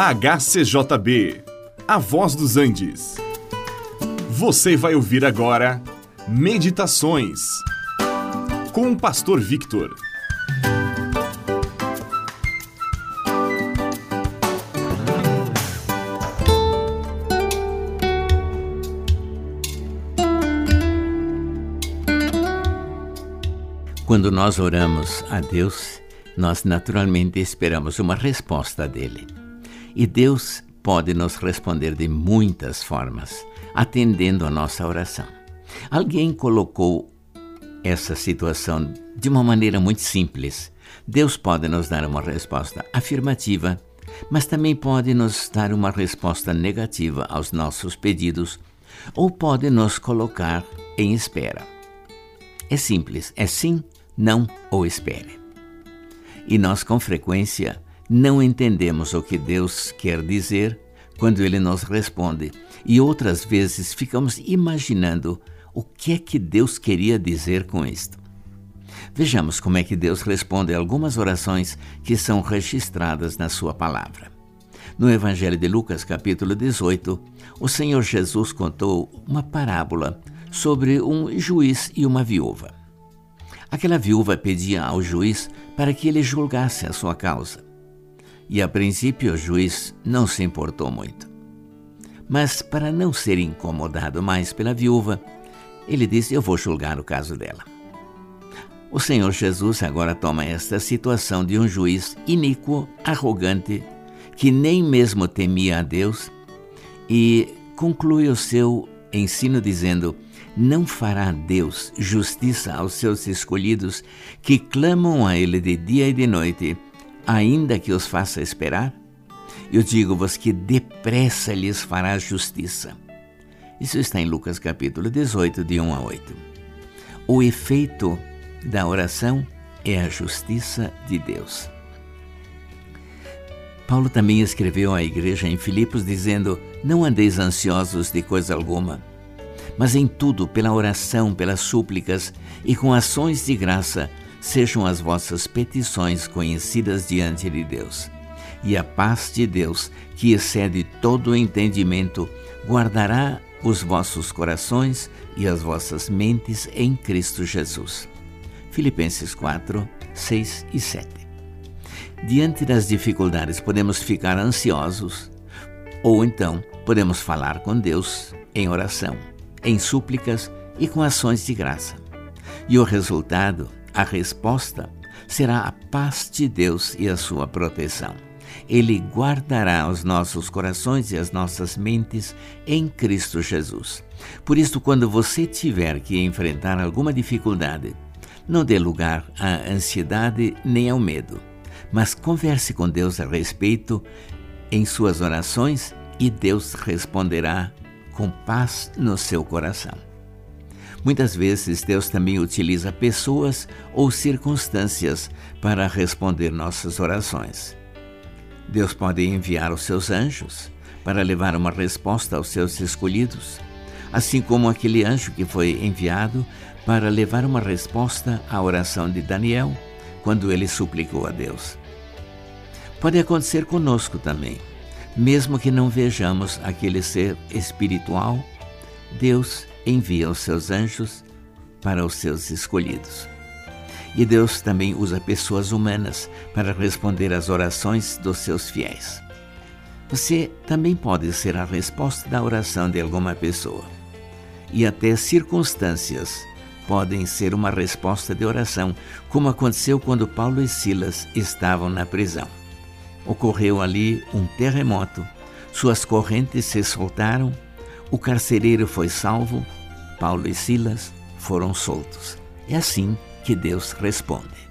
HCJB, A Voz dos Andes. Você vai ouvir agora Meditações com o Pastor Victor. Quando nós oramos a Deus, nós naturalmente esperamos uma resposta dele. E Deus pode nos responder de muitas formas, atendendo a nossa oração. Alguém colocou essa situação de uma maneira muito simples. Deus pode nos dar uma resposta afirmativa, mas também pode nos dar uma resposta negativa aos nossos pedidos, ou pode nos colocar em espera. É simples, é sim não ou espere. E nós, com frequência, não entendemos o que Deus quer dizer quando Ele nos responde, e outras vezes ficamos imaginando o que é que Deus queria dizer com isto. Vejamos como é que Deus responde algumas orações que são registradas na Sua palavra. No Evangelho de Lucas, capítulo 18, o Senhor Jesus contou uma parábola sobre um juiz e uma viúva. Aquela viúva pedia ao juiz para que ele julgasse a sua causa. E a princípio o juiz não se importou muito. Mas, para não ser incomodado mais pela viúva, ele disse: Eu vou julgar o caso dela. O Senhor Jesus agora toma esta situação de um juiz iníquo, arrogante, que nem mesmo temia a Deus, e conclui o seu ensino dizendo: não fará Deus justiça aos seus escolhidos que clamam a Ele de dia e de noite, ainda que os faça esperar? Eu digo-vos que depressa lhes fará justiça. Isso está em Lucas capítulo 18, de 1 a 8. O efeito da oração é a justiça de Deus. Paulo também escreveu à igreja em Filipos dizendo: Não andeis ansiosos de coisa alguma mas em tudo, pela oração, pelas súplicas e com ações de graça, sejam as vossas petições conhecidas diante de Deus. E a paz de Deus, que excede todo o entendimento, guardará os vossos corações e as vossas mentes em Cristo Jesus. Filipenses 4, 6 e 7. Diante das dificuldades, podemos ficar ansiosos ou então podemos falar com Deus em oração em súplicas e com ações de graça. E o resultado, a resposta, será a paz de Deus e a sua proteção. Ele guardará os nossos corações e as nossas mentes em Cristo Jesus. Por isso, quando você tiver que enfrentar alguma dificuldade, não dê lugar à ansiedade nem ao medo, mas converse com Deus a respeito em suas orações e Deus responderá com paz no seu coração. Muitas vezes Deus também utiliza pessoas ou circunstâncias para responder nossas orações. Deus pode enviar os seus anjos para levar uma resposta aos seus escolhidos, assim como aquele anjo que foi enviado para levar uma resposta à oração de Daniel quando ele suplicou a Deus. Pode acontecer conosco também. Mesmo que não vejamos aquele ser espiritual, Deus envia os seus anjos para os seus escolhidos. E Deus também usa pessoas humanas para responder às orações dos seus fiéis. Você também pode ser a resposta da oração de alguma pessoa. E até circunstâncias podem ser uma resposta de oração, como aconteceu quando Paulo e Silas estavam na prisão ocorreu ali um terremoto, suas correntes se soltaram, o carcereiro foi salvo, Paulo e Silas foram soltos. É assim que Deus responde.